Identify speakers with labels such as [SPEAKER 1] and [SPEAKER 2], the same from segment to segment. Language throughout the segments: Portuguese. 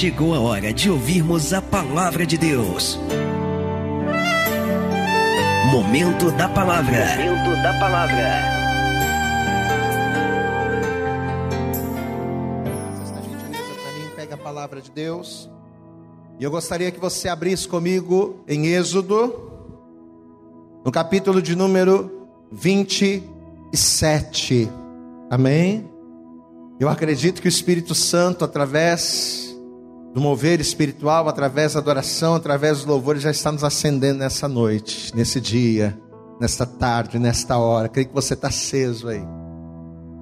[SPEAKER 1] chegou a hora de ouvirmos a palavra de Deus. Momento da palavra. Momento da palavra.
[SPEAKER 2] Esta gentileza para mim, pega a palavra de Deus. E eu gostaria que você abrisse comigo em Êxodo, no capítulo de número 27. Amém? Eu acredito que o Espírito Santo, através do mover espiritual, através da adoração, através dos louvores, já está nos acendendo nessa noite, nesse dia, nesta tarde, nesta hora. Creio que você está aceso aí.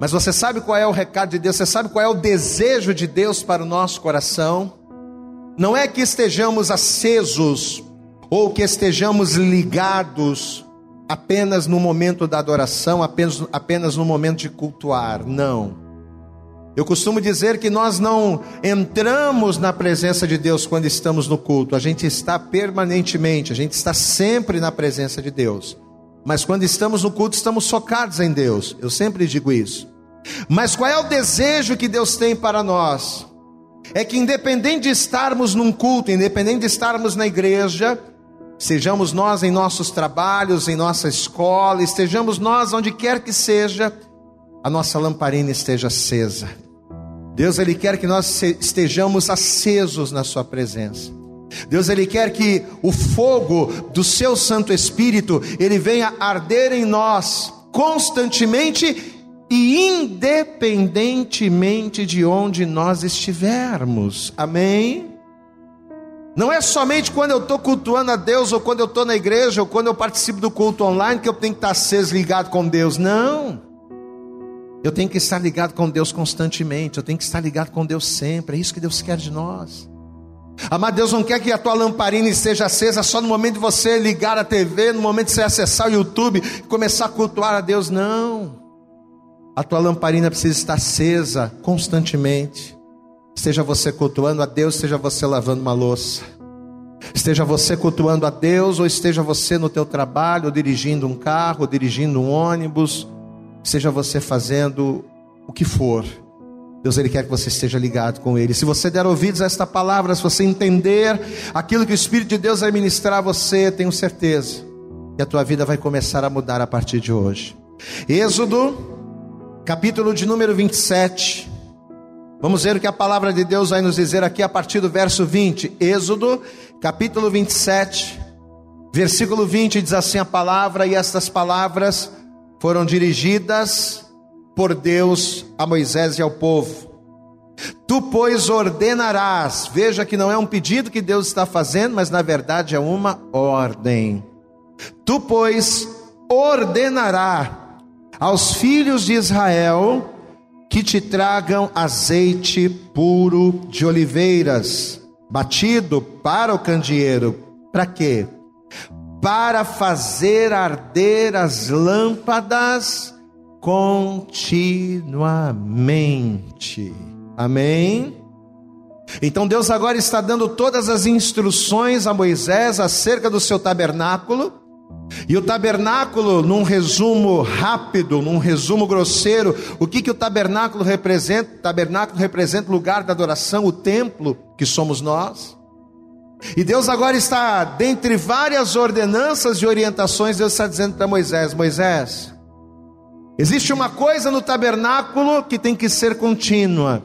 [SPEAKER 2] Mas você sabe qual é o recado de Deus? Você sabe qual é o desejo de Deus para o nosso coração? Não é que estejamos acesos ou que estejamos ligados apenas no momento da adoração, apenas, apenas no momento de cultuar. Não. Eu costumo dizer que nós não entramos na presença de Deus quando estamos no culto, a gente está permanentemente, a gente está sempre na presença de Deus. Mas quando estamos no culto, estamos socados em Deus. Eu sempre digo isso. Mas qual é o desejo que Deus tem para nós? É que independente de estarmos num culto, independente de estarmos na igreja, sejamos nós em nossos trabalhos, em nossa escola, estejamos nós onde quer que seja, a nossa lamparina esteja acesa Deus ele quer que nós estejamos acesos na sua presença. Deus ele quer que o fogo do seu Santo Espírito ele venha arder em nós constantemente e independentemente de onde nós estivermos. Amém. Não é somente quando eu estou cultuando a Deus, ou quando eu estou na igreja, ou quando eu participo do culto online, que eu tenho que estar aceso, ligado com Deus. Não. Eu tenho que estar ligado com Deus constantemente, eu tenho que estar ligado com Deus sempre, é isso que Deus quer de nós. Amado Deus não quer que a tua lamparina esteja acesa só no momento de você ligar a TV, no momento de você acessar o YouTube e começar a cultuar a Deus, não. A tua lamparina precisa estar acesa constantemente. Esteja você cultuando a Deus, esteja você lavando uma louça. Esteja você cultuando a Deus, ou esteja você no teu trabalho, ou dirigindo um carro, ou dirigindo um ônibus, seja você fazendo o que for, Deus ele quer que você esteja ligado com ele. Se você der ouvidos a esta palavra, se você entender aquilo que o Espírito de Deus vai ministrar a você, tenho certeza que a tua vida vai começar a mudar a partir de hoje. Êxodo, capítulo de número 27. Vamos ver o que a palavra de Deus vai nos dizer aqui a partir do verso 20. Êxodo, capítulo 27, versículo 20 diz assim a palavra e estas palavras foram dirigidas por Deus a Moisés e ao povo. Tu, pois, ordenarás. Veja que não é um pedido que Deus está fazendo, mas na verdade é uma ordem. Tu, pois, ordenará aos filhos de Israel que te tragam azeite puro de oliveiras, batido para o candeeiro. Para quê? Para fazer arder as lâmpadas continuamente. Amém? Então Deus agora está dando todas as instruções a Moisés acerca do seu tabernáculo. E o tabernáculo, num resumo rápido, num resumo grosseiro, o que, que o tabernáculo representa? O tabernáculo representa o lugar da adoração, o templo que somos nós. E Deus agora está, dentre várias ordenanças e orientações, Deus está dizendo para Moisés: Moisés, existe uma coisa no tabernáculo que tem que ser contínua.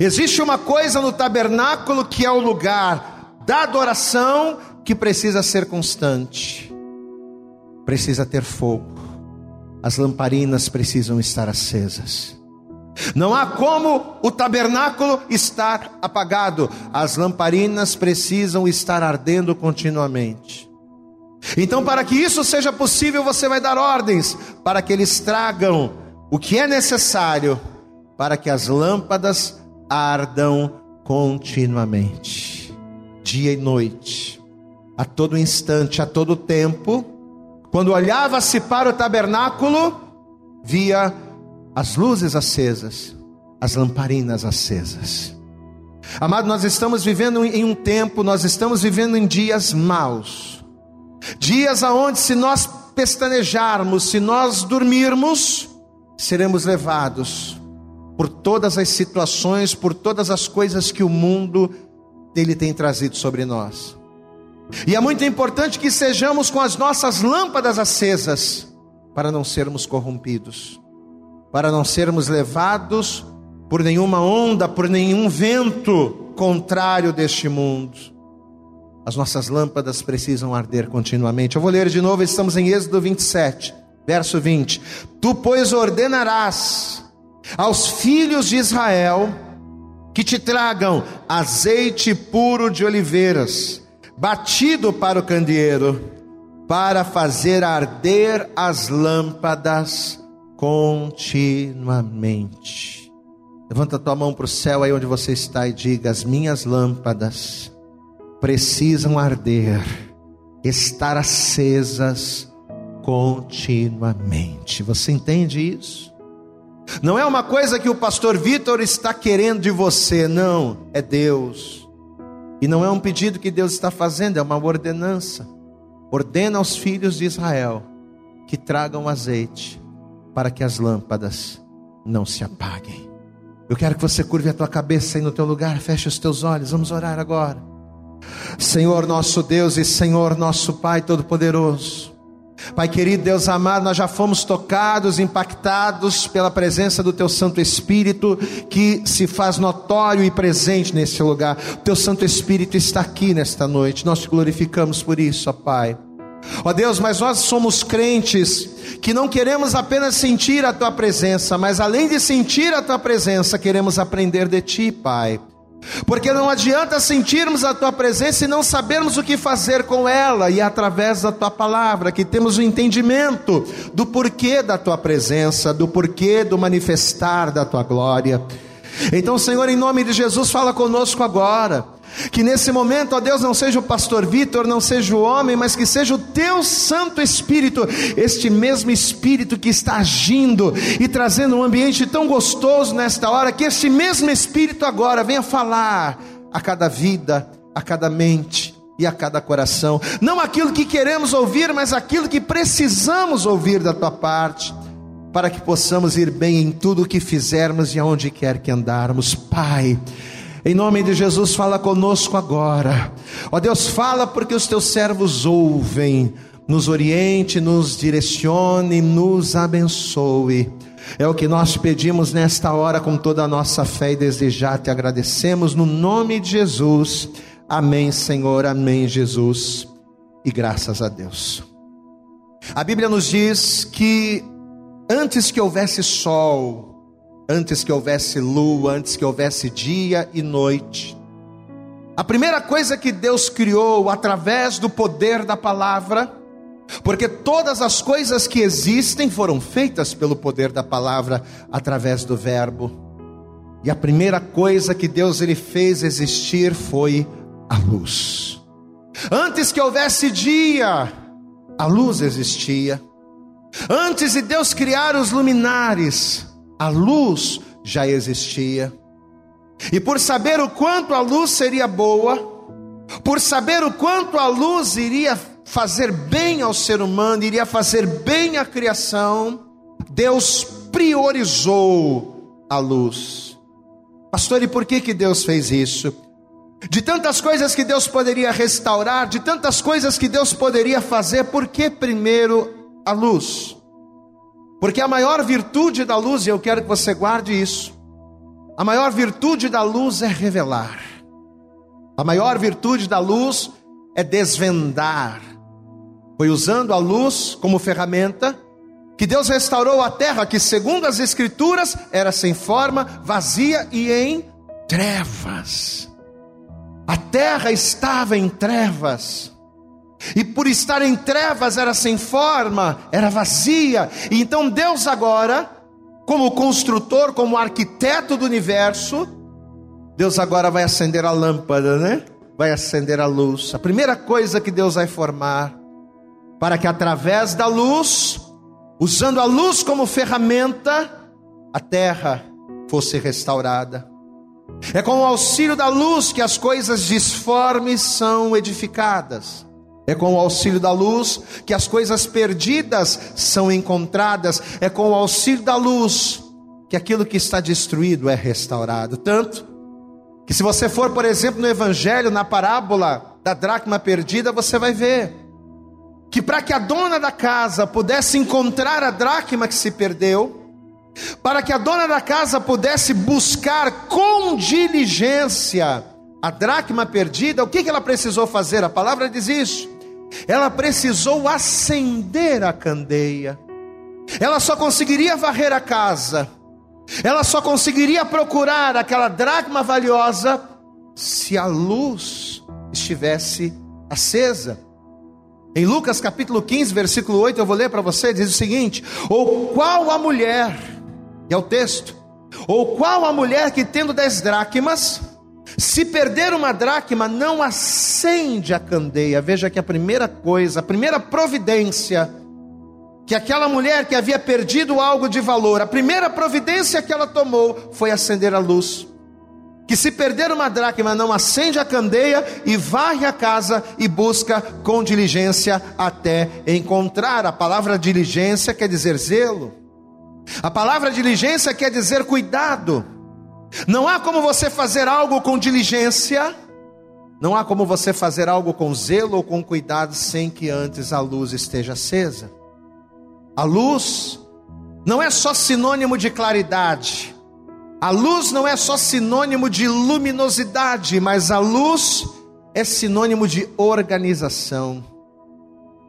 [SPEAKER 2] Existe uma coisa no tabernáculo que é o lugar da adoração que precisa ser constante. Precisa ter fogo. As lamparinas precisam estar acesas. Não há como o tabernáculo estar apagado, as lamparinas precisam estar ardendo continuamente. Então, para que isso seja possível, você vai dar ordens para que eles tragam o que é necessário para que as lâmpadas ardam continuamente, dia e noite, a todo instante, a todo tempo. Quando olhava-se para o tabernáculo, via as luzes acesas, as lamparinas acesas. Amado, nós estamos vivendo em um tempo, nós estamos vivendo em dias maus. Dias aonde se nós pestanejarmos, se nós dormirmos, seremos levados por todas as situações, por todas as coisas que o mundo ele tem trazido sobre nós. E é muito importante que sejamos com as nossas lâmpadas acesas, para não sermos corrompidos, para não sermos levados por nenhuma onda, por nenhum vento contrário deste mundo. As nossas lâmpadas precisam arder continuamente. Eu vou ler de novo, estamos em Êxodo 27, verso 20. Tu, pois, ordenarás aos filhos de Israel que te tragam azeite puro de oliveiras, batido para o candeeiro, para fazer arder as lâmpadas continuamente. Levanta tua mão para o céu aí onde você está e diga: As minhas lâmpadas precisam arder, estar acesas continuamente. Você entende isso? Não é uma coisa que o pastor Vitor está querendo de você, não, é Deus. E não é um pedido que Deus está fazendo, é uma ordenança. Ordena aos filhos de Israel que tragam azeite para que as lâmpadas não se apaguem. Eu quero que você curve a tua cabeça aí no teu lugar, feche os teus olhos, vamos orar agora. Senhor nosso Deus e Senhor nosso Pai Todo-Poderoso, Pai querido, Deus amado, nós já fomos tocados, impactados pela presença do Teu Santo Espírito, que se faz notório e presente nesse lugar. O Teu Santo Espírito está aqui nesta noite, nós te glorificamos por isso, ó Pai. Ó Deus, mas nós somos crentes que não queremos apenas sentir a Tua presença, mas além de sentir a Tua presença, queremos aprender de Ti, Pai. Porque não adianta sentirmos a tua presença e não sabermos o que fazer com ela, e é através da tua palavra que temos o entendimento do porquê da tua presença, do porquê do manifestar da tua glória. Então, Senhor, em nome de Jesus, fala conosco agora. Que nesse momento, ó Deus, não seja o pastor Vitor, não seja o homem, mas que seja o teu Santo Espírito, este mesmo Espírito que está agindo e trazendo um ambiente tão gostoso nesta hora, que este mesmo Espírito agora venha falar a cada vida, a cada mente e a cada coração, não aquilo que queremos ouvir, mas aquilo que precisamos ouvir da tua parte para que possamos ir bem em tudo o que fizermos e aonde quer que andarmos. Pai, em nome de Jesus, fala conosco agora. Ó Deus, fala porque os teus servos ouvem. Nos oriente, nos direcione, nos abençoe. É o que nós pedimos nesta hora com toda a nossa fé e desejar te agradecemos no nome de Jesus. Amém, Senhor. Amém, Jesus. E graças a Deus. A Bíblia nos diz que antes que houvesse sol, antes que houvesse lua, antes que houvesse dia e noite. A primeira coisa que Deus criou através do poder da palavra, porque todas as coisas que existem foram feitas pelo poder da palavra através do verbo. E a primeira coisa que Deus ele fez existir foi a luz. Antes que houvesse dia, a luz existia. Antes de Deus criar os luminares, a luz já existia. E por saber o quanto a luz seria boa, por saber o quanto a luz iria fazer bem ao ser humano, iria fazer bem à criação, Deus priorizou a luz. Pastor, e por que que Deus fez isso? De tantas coisas que Deus poderia restaurar, de tantas coisas que Deus poderia fazer, por que primeiro a luz? Porque a maior virtude da luz, e eu quero que você guarde isso, a maior virtude da luz é revelar, a maior virtude da luz é desvendar. Foi usando a luz como ferramenta que Deus restaurou a terra, que segundo as Escrituras era sem forma, vazia e em trevas. A terra estava em trevas. E por estar em trevas era sem forma, era vazia. E então Deus agora, como construtor, como arquiteto do universo, Deus agora vai acender a lâmpada, né? Vai acender a luz. A primeira coisa que Deus vai formar para que através da luz, usando a luz como ferramenta, a terra fosse restaurada. É com o auxílio da luz que as coisas disformes são edificadas. É com o auxílio da luz que as coisas perdidas são encontradas. É com o auxílio da luz que aquilo que está destruído é restaurado. Tanto que, se você for, por exemplo, no Evangelho, na parábola da dracma perdida, você vai ver que para que a dona da casa pudesse encontrar a dracma que se perdeu, para que a dona da casa pudesse buscar com diligência a dracma perdida, o que ela precisou fazer? A palavra diz isso. Ela precisou acender a candeia. Ela só conseguiria varrer a casa. Ela só conseguiria procurar aquela dracma valiosa se a luz estivesse acesa. Em Lucas capítulo 15, versículo 8, eu vou ler para você, diz o seguinte: Ou qual a mulher, e é o texto, ou qual a mulher que tendo dez dracmas, se perder uma dracma, não acende a candeia. Veja que a primeira coisa, a primeira providência, que aquela mulher que havia perdido algo de valor, a primeira providência que ela tomou foi acender a luz que se perder uma dracma não acende a candeia e varre a casa e busca com diligência até encontrar. A palavra diligência quer dizer zelo. A palavra diligência quer dizer cuidado. Não há como você fazer algo com diligência, não há como você fazer algo com zelo ou com cuidado sem que antes a luz esteja acesa. A luz não é só sinônimo de claridade. A luz não é só sinônimo de luminosidade, mas a luz é sinônimo de organização.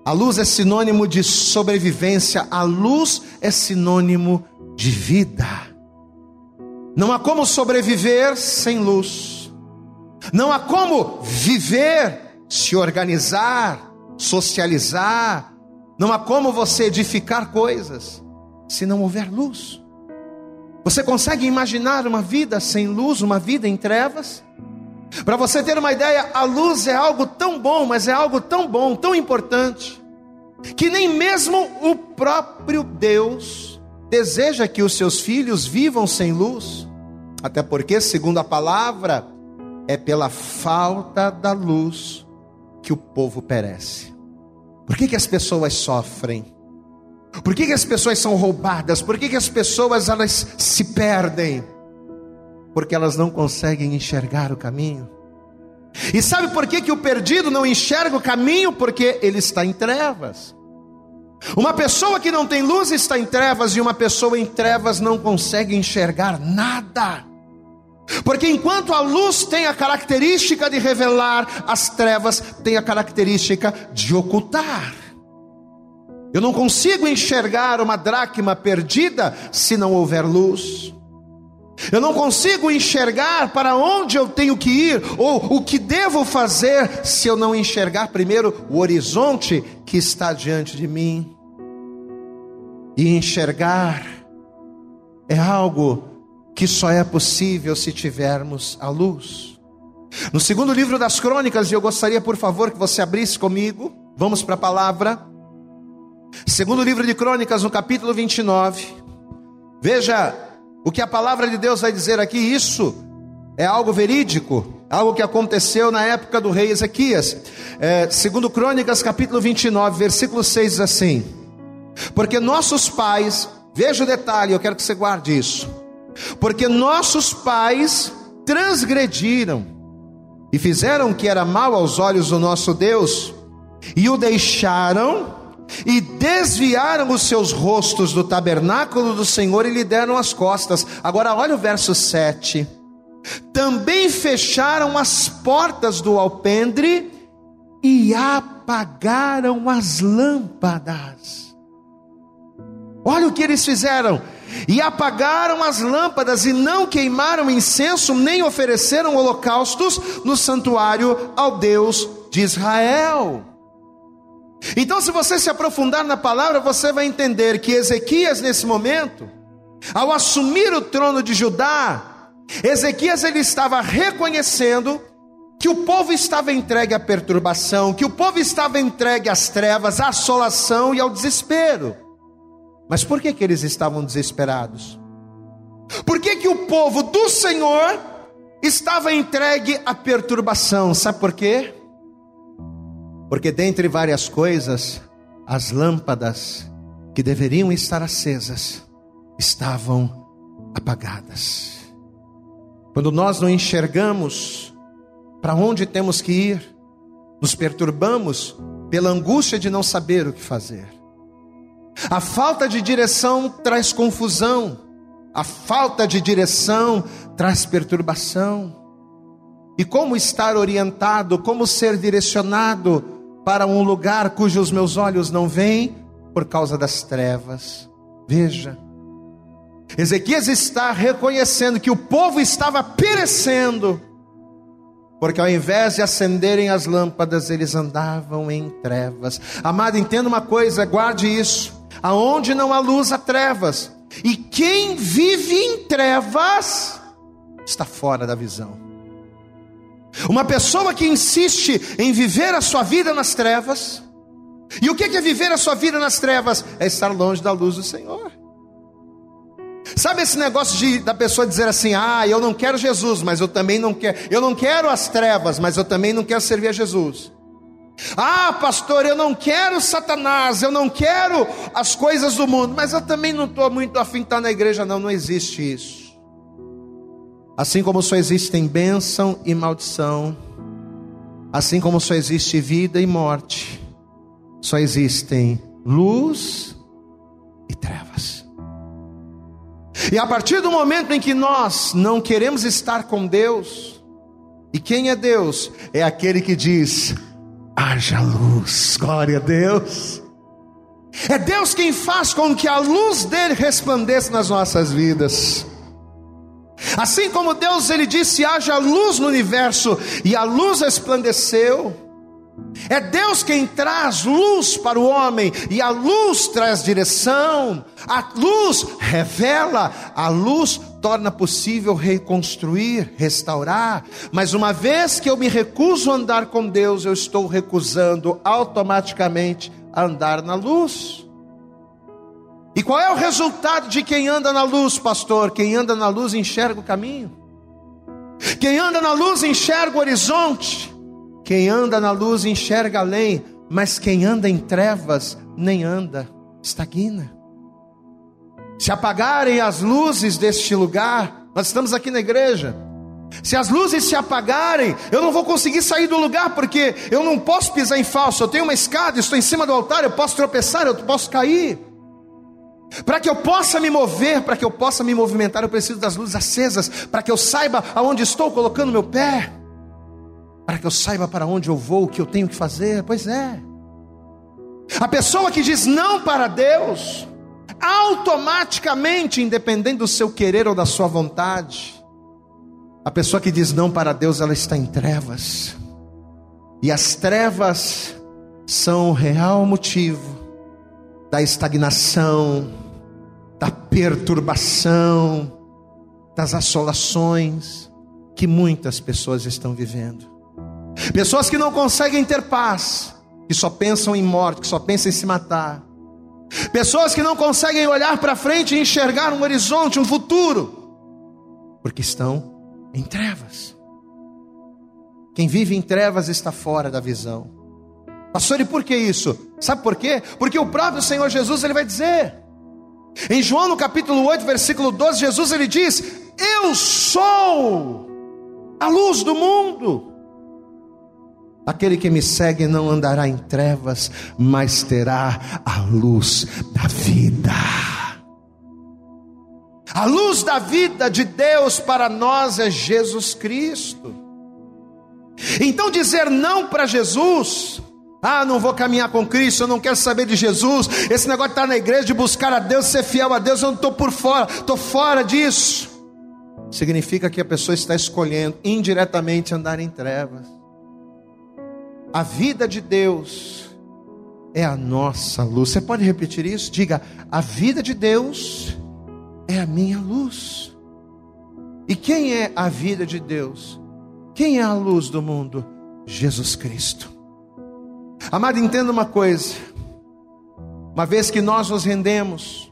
[SPEAKER 2] A luz é sinônimo de sobrevivência, a luz é sinônimo de vida. Não há como sobreviver sem luz. Não há como viver, se organizar, socializar. Não há como você edificar coisas se não houver luz. Você consegue imaginar uma vida sem luz, uma vida em trevas? Para você ter uma ideia, a luz é algo tão bom, mas é algo tão bom, tão importante, que nem mesmo o próprio Deus deseja que os seus filhos vivam sem luz, até porque, segundo a palavra, é pela falta da luz que o povo perece. Por que, que as pessoas sofrem? Por que, que as pessoas são roubadas? Por que, que as pessoas elas se perdem? Porque elas não conseguem enxergar o caminho. E sabe por que, que o perdido não enxerga o caminho? Porque ele está em trevas. Uma pessoa que não tem luz está em trevas, e uma pessoa em trevas não consegue enxergar nada. Porque enquanto a luz tem a característica de revelar, as trevas têm a característica de ocultar. Eu não consigo enxergar uma dracma perdida se não houver luz. Eu não consigo enxergar para onde eu tenho que ir ou o que devo fazer se eu não enxergar primeiro o horizonte que está diante de mim. E enxergar é algo que só é possível se tivermos a luz. No segundo livro das crônicas, eu gostaria, por favor, que você abrisse comigo. Vamos para a palavra. Segundo livro de Crônicas, no capítulo 29. Veja o que a palavra de Deus vai dizer aqui. Isso é algo verídico, algo que aconteceu na época do rei Ezequias. É, segundo Crônicas, capítulo 29, versículo 6 diz assim: Porque nossos pais, veja o detalhe, eu quero que você guarde isso. Porque nossos pais transgrediram e fizeram o que era mal aos olhos do nosso Deus, e o deixaram e desviaram os seus rostos do tabernáculo do Senhor e lhe deram as costas. Agora olha o verso 7. Também fecharam as portas do alpendre e apagaram as lâmpadas. Olha o que eles fizeram. E apagaram as lâmpadas e não queimaram incenso, nem ofereceram holocaustos no santuário ao Deus de Israel. Então, se você se aprofundar na palavra, você vai entender que Ezequias, nesse momento, ao assumir o trono de Judá, Ezequias ele estava reconhecendo que o povo estava entregue à perturbação, que o povo estava entregue às trevas, à assolação e ao desespero. Mas por que, que eles estavam desesperados? Por que, que o povo do Senhor estava entregue à perturbação? Sabe por quê? Porque dentre várias coisas, as lâmpadas que deveriam estar acesas estavam apagadas. Quando nós não enxergamos para onde temos que ir, nos perturbamos pela angústia de não saber o que fazer. A falta de direção traz confusão, a falta de direção traz perturbação. E como estar orientado, como ser direcionado para um lugar cujos meus olhos não veem por causa das trevas? Veja, Ezequias está reconhecendo que o povo estava perecendo, porque ao invés de acenderem as lâmpadas, eles andavam em trevas. Amado, entenda uma coisa, guarde isso: aonde não há luz, há trevas, e quem vive em trevas está fora da visão. Uma pessoa que insiste em viver a sua vida nas trevas, e o que é viver a sua vida nas trevas? É estar longe da luz do Senhor. Sabe esse negócio de, da pessoa dizer assim: ah, eu não quero Jesus, mas eu também não quero, eu não quero as trevas, mas eu também não quero servir a Jesus. Ah, pastor, eu não quero Satanás, eu não quero as coisas do mundo, mas eu também não estou muito afim de estar na igreja, não, não existe isso. Assim como só existem bênção e maldição, assim como só existe vida e morte, só existem luz e trevas. E a partir do momento em que nós não queremos estar com Deus, e quem é Deus? É aquele que diz: haja luz, glória a Deus. É Deus quem faz com que a luz dele resplandeça nas nossas vidas. Assim como Deus ele disse: haja luz no universo, e a luz resplandeceu. É Deus quem traz luz para o homem, e a luz traz direção, a luz revela, a luz torna possível reconstruir, restaurar. Mas uma vez que eu me recuso a andar com Deus, eu estou recusando automaticamente a andar na luz. E qual é o resultado de quem anda na luz, pastor? Quem anda na luz enxerga o caminho. Quem anda na luz enxerga o horizonte. Quem anda na luz enxerga além, mas quem anda em trevas nem anda, estagna. Se apagarem as luzes deste lugar, nós estamos aqui na igreja. Se as luzes se apagarem, eu não vou conseguir sair do lugar, porque eu não posso pisar em falso. Eu tenho uma escada, estou em cima do altar, eu posso tropeçar, eu posso cair. Para que eu possa me mover, para que eu possa me movimentar, eu preciso das luzes acesas, para que eu saiba aonde estou colocando meu pé para que eu saiba para onde eu vou, o que eu tenho que fazer. Pois é. A pessoa que diz não para Deus, automaticamente, independente do seu querer ou da sua vontade, a pessoa que diz não para Deus, ela está em trevas. E as trevas são o real motivo da estagnação, da perturbação, das assolações que muitas pessoas estão vivendo. Pessoas que não conseguem ter paz, que só pensam em morte, que só pensam em se matar. Pessoas que não conseguem olhar para frente e enxergar um horizonte, um futuro, porque estão em trevas. Quem vive em trevas está fora da visão. Pastor, e por que isso? Sabe por quê? Porque o próprio Senhor Jesus ele vai dizer. Em João no capítulo 8, versículo 12, Jesus ele diz: "Eu sou a luz do mundo". Aquele que me segue não andará em trevas, mas terá a luz da vida. A luz da vida de Deus para nós é Jesus Cristo. Então dizer não para Jesus, ah, não vou caminhar com Cristo, eu não quero saber de Jesus. Esse negócio de estar na igreja, de buscar a Deus, ser fiel a Deus, eu não estou por fora, estou fora disso. Significa que a pessoa está escolhendo indiretamente andar em trevas. A vida de Deus é a nossa luz. Você pode repetir isso? Diga: a vida de Deus é a minha luz. E quem é a vida de Deus? Quem é a luz do mundo? Jesus Cristo. Amado, entenda uma coisa. Uma vez que nós nos rendemos,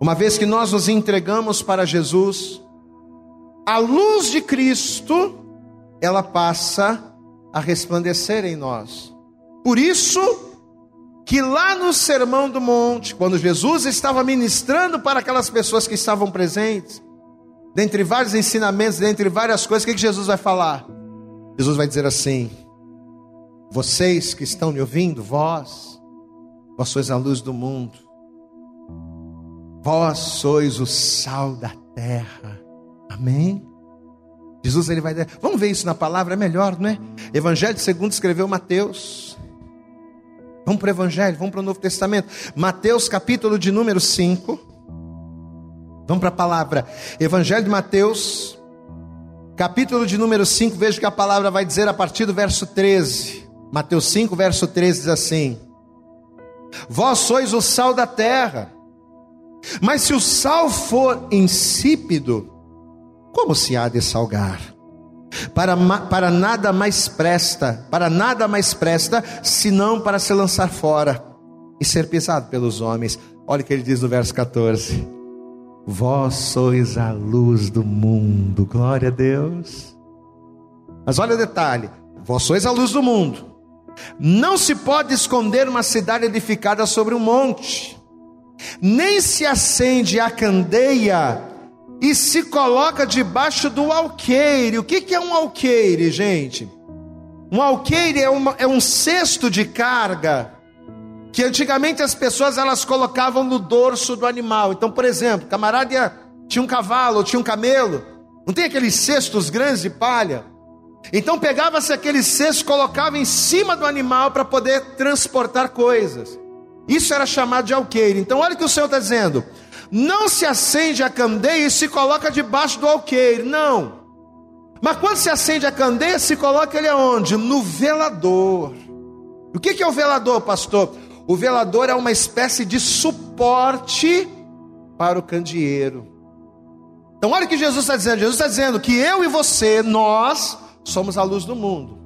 [SPEAKER 2] uma vez que nós nos entregamos para Jesus, a luz de Cristo, ela passa a resplandecer em nós. Por isso que lá no Sermão do Monte, quando Jesus estava ministrando para aquelas pessoas que estavam presentes, dentre vários ensinamentos, dentre várias coisas, o que, Jesus vai falar? Jesus vai dizer assim: Vocês que estão me ouvindo, vós, vós sois a luz do mundo, vós sois o sal da terra. Amém? Jesus ele vai dizer, vamos ver isso na palavra, é melhor, não é? Evangelho segundo escreveu Mateus. Vamos para o Evangelho, vamos para o Novo Testamento. Mateus, capítulo de número 5. Vamos para a palavra. Evangelho de Mateus, capítulo de número 5. Veja o que a palavra vai dizer a partir do verso 13. Mateus 5, verso 13 diz assim: Vós sois o sal da terra, mas se o sal for insípido, como se há de salgar? Para, para nada mais presta, para nada mais presta, senão para se lançar fora e ser pisado pelos homens. Olha o que ele diz no verso 14: Vós sois a luz do mundo, glória a Deus. Mas olha o detalhe: vós sois a luz do mundo. Não se pode esconder uma cidade edificada sobre um monte, nem se acende a candeia e se coloca debaixo do alqueire. O que, é um alqueire, gente? Um alqueire é, uma, é um cesto de carga que antigamente as pessoas elas colocavam no dorso do animal. Então, por exemplo, camarada tinha um cavalo, tinha um camelo, não tem aqueles cestos grandes de palha? Então pegava-se aquele cesto, colocava em cima do animal para poder transportar coisas. Isso era chamado de alqueire. Então, olha o que o Senhor está dizendo: não se acende a candeia e se coloca debaixo do alqueire, não. Mas quando se acende a candeia, se coloca ele aonde? No velador. O que é o velador, pastor? O velador é uma espécie de suporte para o candeeiro. Então, olha o que Jesus está dizendo: Jesus está dizendo que eu e você, nós, somos a luz do mundo.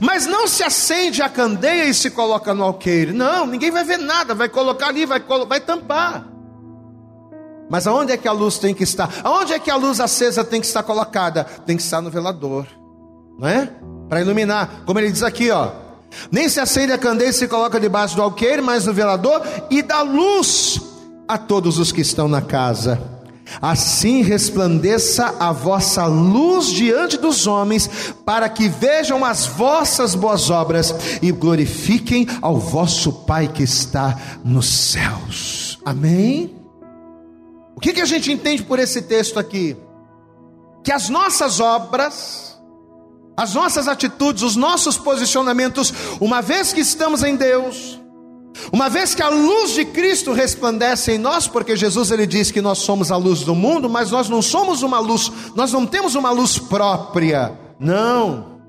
[SPEAKER 2] Mas não se acende a candeia e se coloca no alqueire. Não, ninguém vai ver nada, vai colocar ali, vai, vai tampar. Mas aonde é que a luz tem que estar? Aonde é que a luz acesa tem que estar colocada? Tem que estar no velador, não é? Para iluminar, como ele diz aqui, ó. Nem se acende a candeia e se coloca debaixo do alqueire, mas no velador e dá luz a todos os que estão na casa. Assim resplandeça a vossa luz diante dos homens, para que vejam as vossas boas obras e glorifiquem ao vosso Pai que está nos céus. Amém? Que, que a gente entende por esse texto aqui? Que as nossas obras, as nossas atitudes, os nossos posicionamentos, uma vez que estamos em Deus, uma vez que a luz de Cristo resplandece em nós, porque Jesus ele diz que nós somos a luz do mundo, mas nós não somos uma luz, nós não temos uma luz própria. Não.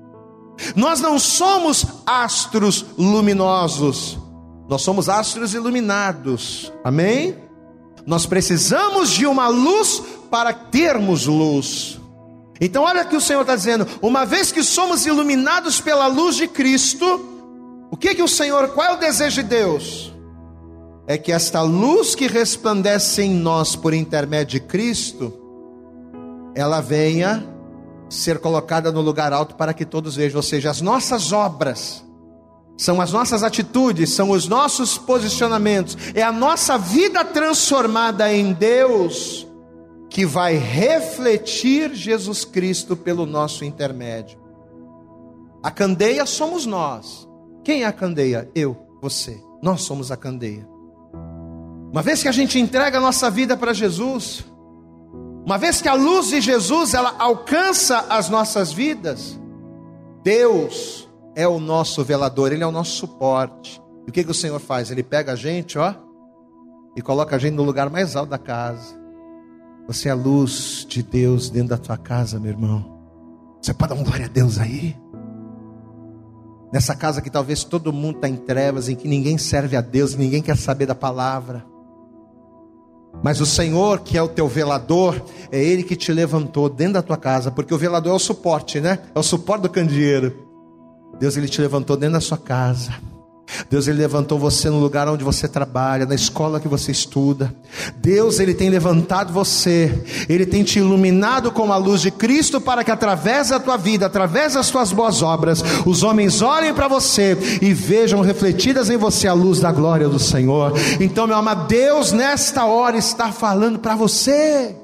[SPEAKER 2] Nós não somos astros luminosos. Nós somos astros iluminados. Amém? Nós precisamos de uma luz para termos luz. Então, olha que o Senhor está dizendo: uma vez que somos iluminados pela luz de Cristo, o que que o Senhor, qual é o desejo de Deus? É que esta luz que resplandece em nós por intermédio de Cristo, ela venha ser colocada no lugar alto para que todos vejam, ou seja, as nossas obras, são as nossas atitudes, são os nossos posicionamentos, é a nossa vida transformada em Deus que vai refletir Jesus Cristo pelo nosso intermédio. A candeia somos nós. Quem é a candeia? Eu, você. Nós somos a candeia. Uma vez que a gente entrega a nossa vida para Jesus, uma vez que a luz de Jesus ela alcança as nossas vidas, Deus é o nosso velador, ele é o nosso suporte. E o que, que o Senhor faz? Ele pega a gente, ó, e coloca a gente no lugar mais alto da casa. Você é a luz de Deus dentro da tua casa, meu irmão. Você pode dar um glória a Deus aí? Nessa casa que talvez todo mundo está em trevas, em que ninguém serve a Deus, ninguém quer saber da palavra. Mas o Senhor, que é o teu velador, é Ele que te levantou dentro da tua casa, porque o velador é o suporte, né? É o suporte do candeeiro. Deus ele te levantou dentro da sua casa. Deus ele levantou você no lugar onde você trabalha, na escola que você estuda. Deus ele tem levantado você, ele tem te iluminado com a luz de Cristo para que através da tua vida, através das tuas boas obras, os homens olhem para você e vejam refletidas em você a luz da glória do Senhor. Então, meu amado, Deus nesta hora está falando para você.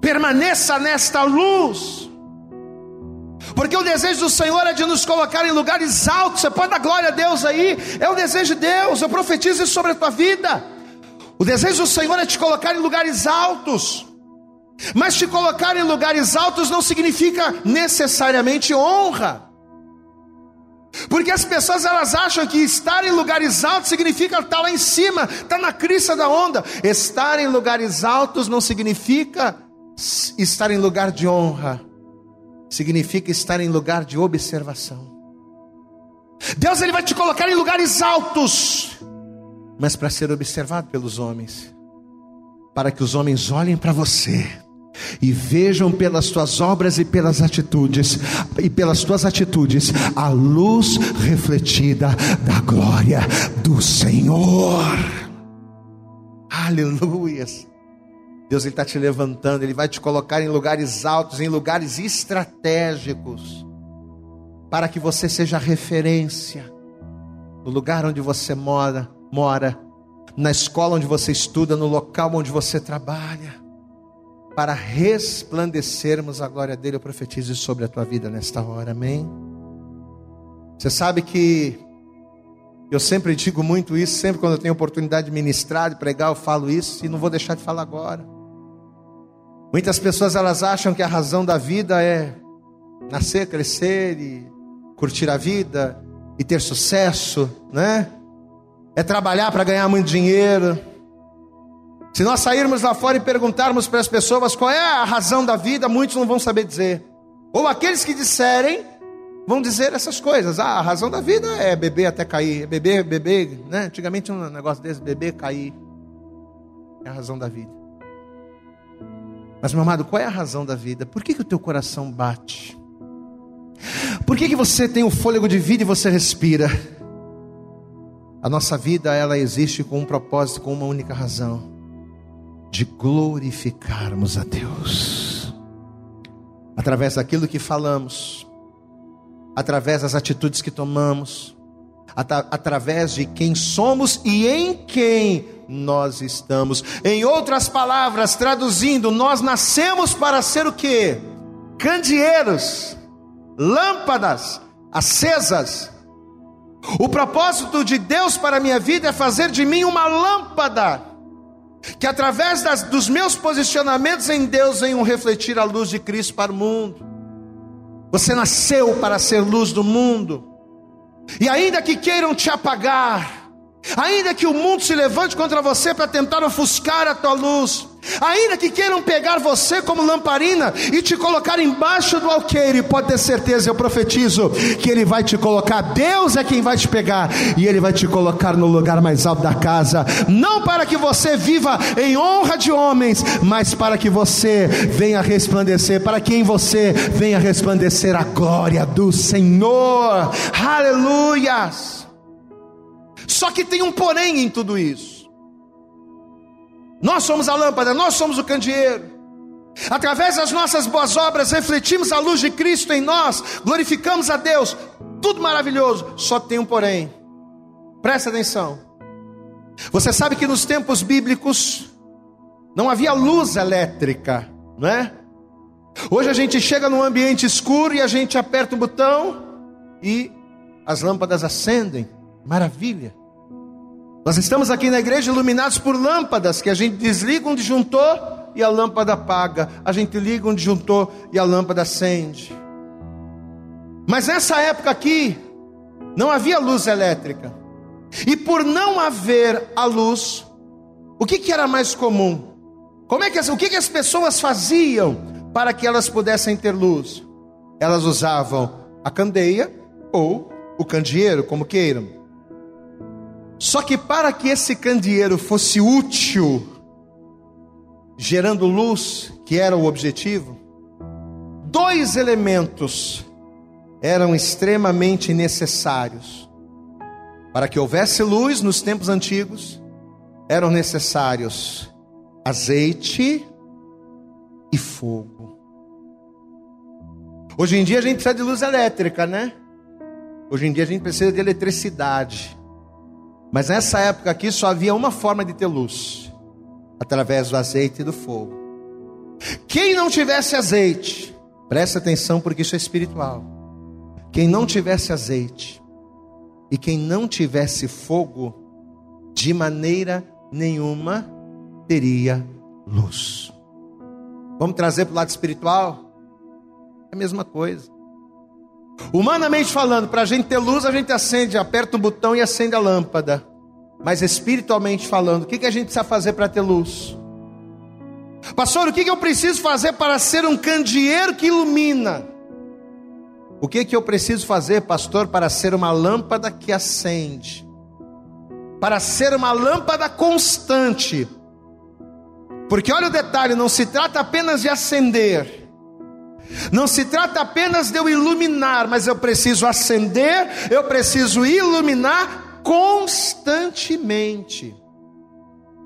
[SPEAKER 2] Permaneça nesta luz. Porque o desejo do Senhor é de nos colocar em lugares altos. Você pode dar glória a Deus aí. É o desejo de Deus. Eu profetizo isso sobre a tua vida. O desejo do Senhor é te colocar em lugares altos. Mas te colocar em lugares altos não significa necessariamente honra. Porque as pessoas elas acham que estar em lugares altos significa estar lá em cima, estar na crista da onda. Estar em lugares altos não significa estar em lugar de honra significa estar em lugar de observação. Deus ele vai te colocar em lugares altos, mas para ser observado pelos homens, para que os homens olhem para você e vejam pelas tuas obras e pelas atitudes e pelas tuas atitudes a luz refletida da glória do Senhor. Aleluia. Deus está te levantando, Ele vai te colocar em lugares altos, em lugares estratégicos, para que você seja referência no lugar onde você mora, mora, na escola onde você estuda, no local onde você trabalha, para resplandecermos a glória dele. Eu profetizo sobre a tua vida nesta hora, amém? Você sabe que eu sempre digo muito isso, sempre quando eu tenho oportunidade de ministrar, de pregar, eu falo isso e não vou deixar de falar agora. Muitas pessoas elas acham que a razão da vida é nascer, crescer e curtir a vida e ter sucesso, né? É trabalhar para ganhar muito dinheiro. Se nós sairmos lá fora e perguntarmos para as pessoas qual é a razão da vida, muitos não vão saber dizer. Ou aqueles que disserem vão dizer essas coisas. Ah, a razão da vida é beber até cair. Beber, beber, né? Antigamente um negócio desse, beber, cair. É a razão da vida. Mas, meu amado, qual é a razão da vida? Por que, que o teu coração bate? Por que, que você tem o fôlego de vida e você respira? A nossa vida, ela existe com um propósito, com uma única razão: de glorificarmos a Deus. Através daquilo que falamos, através das atitudes que tomamos, através de quem somos e em quem nós estamos. Em outras palavras, traduzindo, nós nascemos para ser o que? Candeeiros, lâmpadas acesas. O propósito de Deus para a minha vida é fazer de mim uma lâmpada, que através das, dos meus posicionamentos em Deus venham refletir a luz de Cristo para o mundo. Você nasceu para ser luz do mundo. E ainda que queiram te apagar, ainda que o mundo se levante contra você para tentar ofuscar a tua luz, ainda que queiram pegar você como lamparina e te colocar embaixo do alqueire, pode ter certeza, eu profetizo que Ele vai te colocar, Deus é quem vai te pegar, e Ele vai te colocar no lugar mais alto da casa, não para que você viva em honra de homens, mas para que você venha resplandecer, para que em você venha resplandecer a glória do Senhor, aleluias. Só que tem um porém em tudo isso. Nós somos a lâmpada, nós somos o candeeiro. Através das nossas boas obras, refletimos a luz de Cristo em nós, glorificamos a Deus, tudo maravilhoso. Só tem um porém. Presta atenção. Você sabe que nos tempos bíblicos não havia luz elétrica, não é? Hoje a gente chega num ambiente escuro e a gente aperta o botão e as lâmpadas acendem. Maravilha. Nós estamos aqui na igreja iluminados por lâmpadas que a gente desliga um disjuntor e a lâmpada apaga. A gente liga um disjuntor e a lâmpada acende. Mas nessa época aqui não havia luz elétrica. E por não haver a luz, o que, que era mais comum? Como é que o que, que as pessoas faziam para que elas pudessem ter luz? Elas usavam a candeia ou o candeeiro, como queiram. Só que para que esse candeeiro fosse útil, gerando luz, que era o objetivo, dois elementos eram extremamente necessários. Para que houvesse luz nos tempos antigos, eram necessários azeite e fogo. Hoje em dia a gente precisa de luz elétrica, né? Hoje em dia a gente precisa de eletricidade. Mas nessa época aqui só havia uma forma de ter luz: através do azeite e do fogo. Quem não tivesse azeite, presta atenção porque isso é espiritual. Quem não tivesse azeite e quem não tivesse fogo, de maneira nenhuma teria luz. Vamos trazer para o lado espiritual? É a mesma coisa. Humanamente falando, para a gente ter luz, a gente acende, aperta um botão e acende a lâmpada. Mas espiritualmente falando, o que, que a gente precisa fazer para ter luz? Pastor, o que, que eu preciso fazer para ser um candeeiro que ilumina? O que, que eu preciso fazer, pastor, para ser uma lâmpada que acende? Para ser uma lâmpada constante. Porque olha o detalhe: não se trata apenas de acender, não se trata apenas de eu iluminar, mas eu preciso acender, eu preciso iluminar constantemente.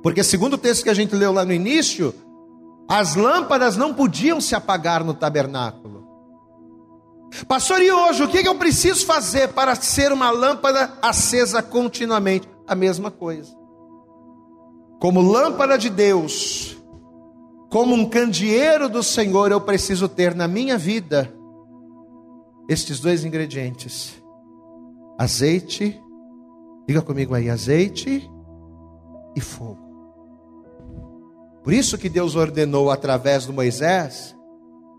[SPEAKER 2] Porque, segundo o texto que a gente leu lá no início, as lâmpadas não podiam se apagar no tabernáculo. Pastor, e hoje o que eu preciso fazer para ser uma lâmpada acesa continuamente? A mesma coisa. Como lâmpada de Deus, como um candeeiro do Senhor, eu preciso ter na minha vida estes dois ingredientes: azeite, diga comigo aí, azeite e fogo. Por isso que Deus ordenou através do Moisés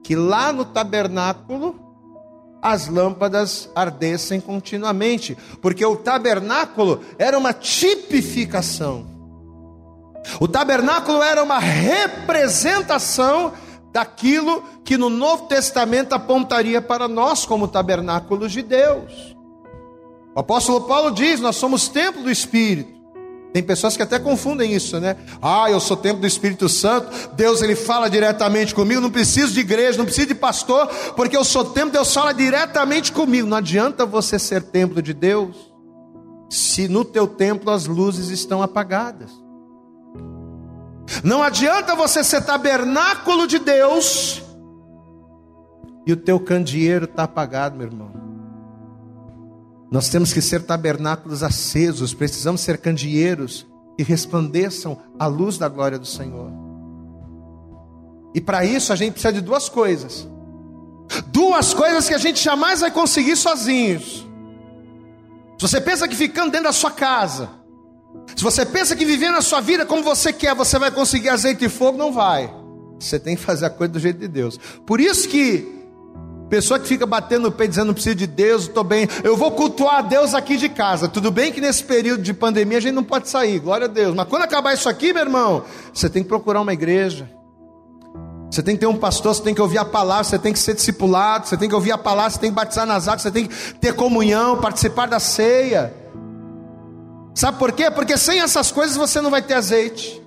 [SPEAKER 2] que lá no tabernáculo as lâmpadas ardessem continuamente, porque o tabernáculo era uma tipificação o tabernáculo era uma representação daquilo que no Novo Testamento apontaria para nós como tabernáculos de Deus. O apóstolo Paulo diz: Nós somos templo do Espírito. Tem pessoas que até confundem isso, né? Ah, eu sou templo do Espírito Santo, Deus ele fala diretamente comigo, não preciso de igreja, não preciso de pastor, porque eu sou templo, Deus fala diretamente comigo. Não adianta você ser templo de Deus se no teu templo as luzes estão apagadas. Não adianta você ser tabernáculo de Deus e o teu candeeiro está apagado, meu irmão. Nós temos que ser tabernáculos acesos, precisamos ser candeeiros que resplandeçam a luz da glória do Senhor. E para isso a gente precisa de duas coisas. Duas coisas que a gente jamais vai conseguir sozinhos. Se você pensa que ficando dentro da sua casa, se você pensa que vivendo a sua vida como você quer, você vai conseguir azeite e fogo, não vai. Você tem que fazer a coisa do jeito de Deus. Por isso que pessoa que fica batendo no peito dizendo não preciso de Deus, estou bem, eu vou cultuar a Deus aqui de casa. Tudo bem que nesse período de pandemia a gente não pode sair, glória a Deus. Mas quando acabar isso aqui, meu irmão, você tem que procurar uma igreja. Você tem que ter um pastor, você tem que ouvir a palavra, você tem que ser discipulado, você tem que ouvir a palavra, você tem que batizar nas águas, você tem que ter comunhão, participar da ceia. Sabe por quê? Porque sem essas coisas você não vai ter azeite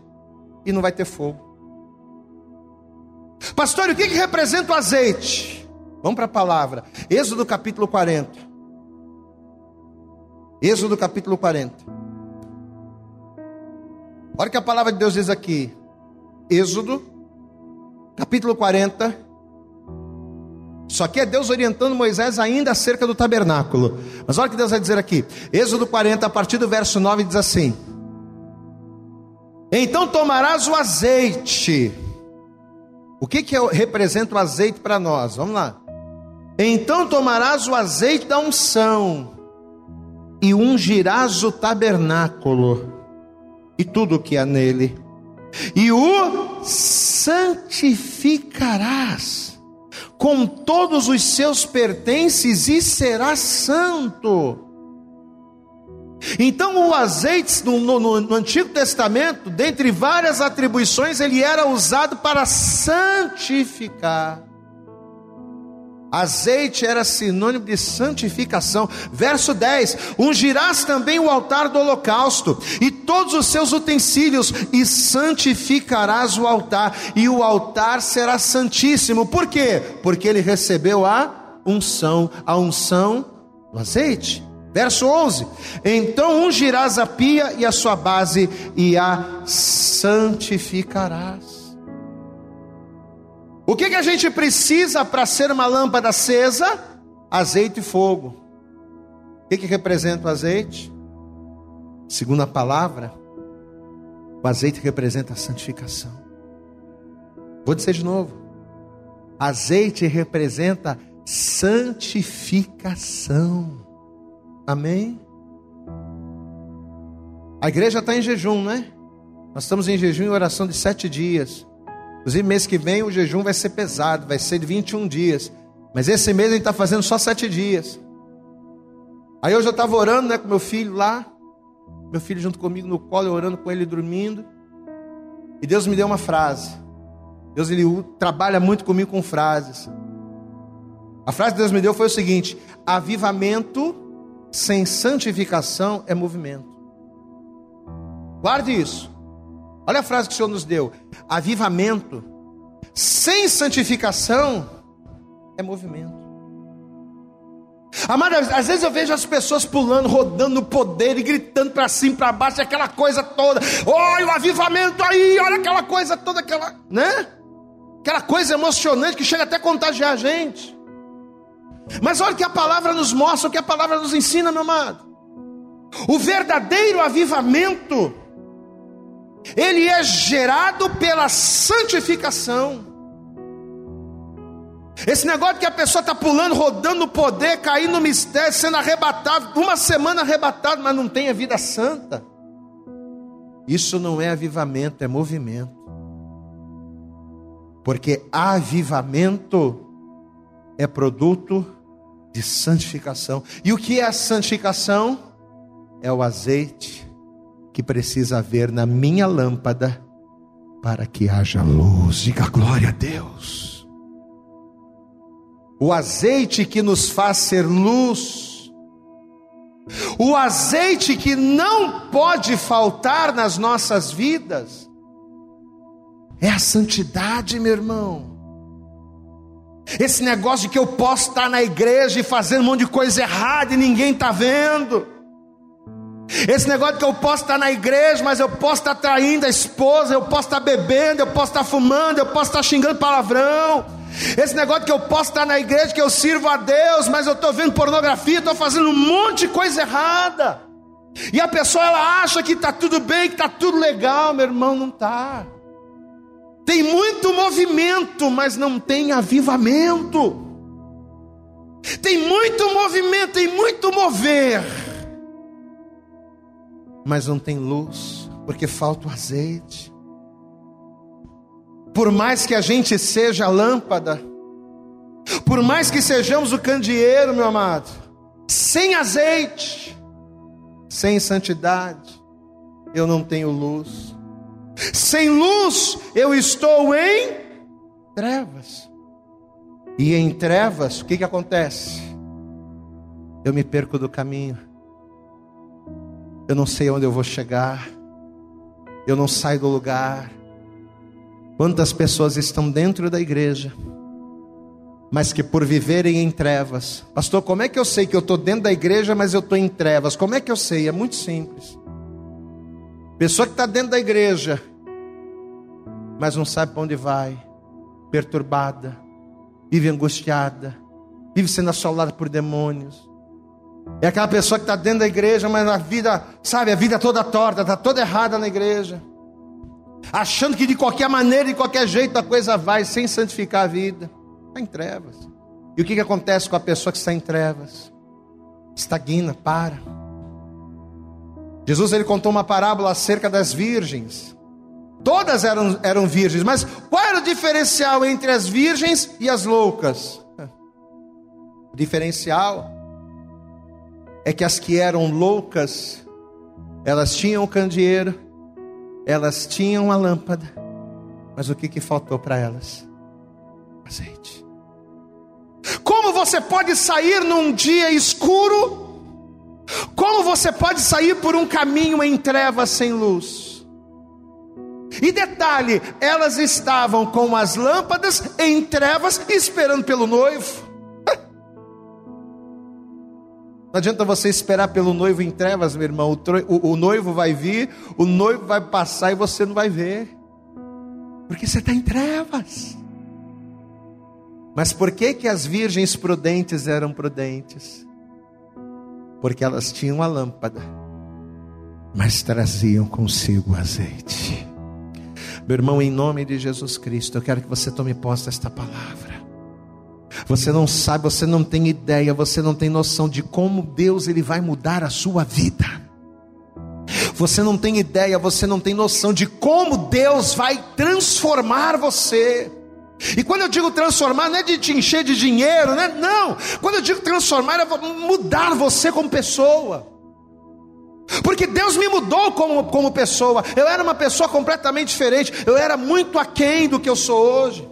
[SPEAKER 2] e não vai ter fogo. Pastor, o que, que representa o azeite? Vamos para a palavra. Êxodo capítulo 40. Êxodo capítulo 40. Olha o que a palavra de Deus diz aqui. Êxodo capítulo 40 só que é Deus orientando Moisés ainda acerca do tabernáculo. Mas olha o que Deus vai dizer aqui. Êxodo 40, a partir do verso 9, diz assim: Então tomarás o azeite. O que, que é, representa o azeite para nós? Vamos lá. Então tomarás o azeite da unção e ungirás o tabernáculo e tudo o que há nele, e o santificarás com todos os seus pertences e será santo. Então, o azeite no, no, no, Antigo Testamento, dentre várias atribuições, ele era usado para santificar. Azeite era sinônimo de santificação. Verso 10: Ungirás também o altar do holocausto e todos os seus utensílios, e santificarás o altar, e o altar será santíssimo. Por quê? Porque ele recebeu a unção, a unção do azeite. Verso 11: Então ungirás a pia e a sua base e a santificarás. O que, que a gente precisa para ser uma lâmpada acesa? Azeite e fogo. O que, que representa o azeite? Segundo a palavra, o azeite representa a santificação. Vou dizer de novo. Azeite representa santificação. Amém? A igreja está em jejum, né? Nós estamos em jejum e oração de sete dias. Inclusive, mês que vem o jejum vai ser pesado, vai ser de 21 dias. Mas esse mês a gente está fazendo só sete dias. Aí hoje eu estava orando né, com meu filho lá. Meu filho junto comigo no colo, eu orando com ele dormindo. E Deus me deu uma frase. Deus ele trabalha muito comigo com frases. A frase que Deus me deu foi o seguinte: avivamento sem santificação é movimento. Guarde isso. Olha a frase que o Senhor nos deu: avivamento sem santificação é movimento. Amado, às vezes eu vejo as pessoas pulando, rodando no poder e gritando para cima, para baixo, aquela coisa toda. Olha o avivamento aí, olha aquela coisa toda, aquela, né? Aquela coisa emocionante que chega até a contagiar a gente. Mas olha o que a palavra nos mostra, o que a palavra nos ensina, meu amado. O verdadeiro avivamento, ele é gerado pela santificação. Esse negócio que a pessoa está pulando, rodando no poder, caindo no mistério, sendo arrebatado, uma semana arrebatado, mas não tem a vida santa. Isso não é avivamento, é movimento. Porque avivamento é produto de santificação. E o que é a santificação? É o azeite que precisa haver na minha lâmpada para que haja luz. Diga glória a Deus. O azeite que nos faz ser luz. O azeite que não pode faltar nas nossas vidas. É a santidade, meu irmão. Esse negócio de que eu posso estar na igreja e fazendo um monte de coisa errada e ninguém está vendo. Esse negócio que eu posso estar na igreja, mas eu posso estar traindo a esposa, eu posso estar bebendo, eu posso estar fumando, eu posso estar xingando palavrão. Esse negócio que eu posso estar na igreja, que eu sirvo a Deus, mas eu estou vendo pornografia, estou fazendo um monte de coisa errada. E a pessoa ela acha que está tudo bem, que está tudo legal, meu irmão, não está. Tem muito movimento, mas não tem avivamento. Tem muito movimento, tem muito mover, mas não tem luz, porque falta o azeite. Por mais que a gente seja a lâmpada, por mais que sejamos o candeeiro, meu amado, sem azeite, sem santidade, eu não tenho luz. Sem luz eu estou em trevas. E em trevas, o que, que acontece? Eu me perco do caminho. Eu não sei onde eu vou chegar. Eu não saio do lugar. Quantas pessoas estão dentro da igreja, mas que por viverem em trevas, pastor, como é que eu sei que eu estou dentro da igreja, mas eu estou em trevas? Como é que eu sei? É muito simples. Pessoa que está dentro da igreja, mas não sabe para onde vai, perturbada, vive angustiada, vive sendo assolada por demônios. É aquela pessoa que está dentro da igreja, mas a vida, sabe, a vida toda torta, está toda errada na igreja. Achando que de qualquer maneira, de qualquer jeito a coisa vai, sem santificar a vida. Está em trevas. E o que, que acontece com a pessoa que está em trevas? Estagna, para. Jesus ele contou uma parábola acerca das virgens. Todas eram, eram virgens, mas qual era o diferencial entre as virgens e as loucas? O diferencial é que as que eram loucas, elas tinham o candeeiro, elas tinham a lâmpada, mas o que, que faltou para elas? Azeite. Como você pode sair num dia escuro? Como você pode sair por um caminho em trevas sem luz? E detalhe, elas estavam com as lâmpadas em trevas, esperando pelo noivo. Não adianta você esperar pelo noivo em trevas, meu irmão. O, o, o noivo vai vir, o noivo vai passar e você não vai ver. Porque você está em trevas. Mas por que, que as virgens prudentes eram prudentes? Porque elas tinham a lâmpada, mas traziam consigo azeite. Meu irmão, em nome de Jesus Cristo, eu quero que você tome posse desta palavra. Você não sabe, você não tem ideia, você não tem noção de como Deus ele vai mudar a sua vida. Você não tem ideia, você não tem noção de como Deus vai transformar você. E quando eu digo transformar, não é de te encher de dinheiro, né? Não. Quando eu digo transformar, é mudar você como pessoa. Porque Deus me mudou como, como pessoa. Eu era uma pessoa completamente diferente. Eu era muito aquém do que eu sou hoje.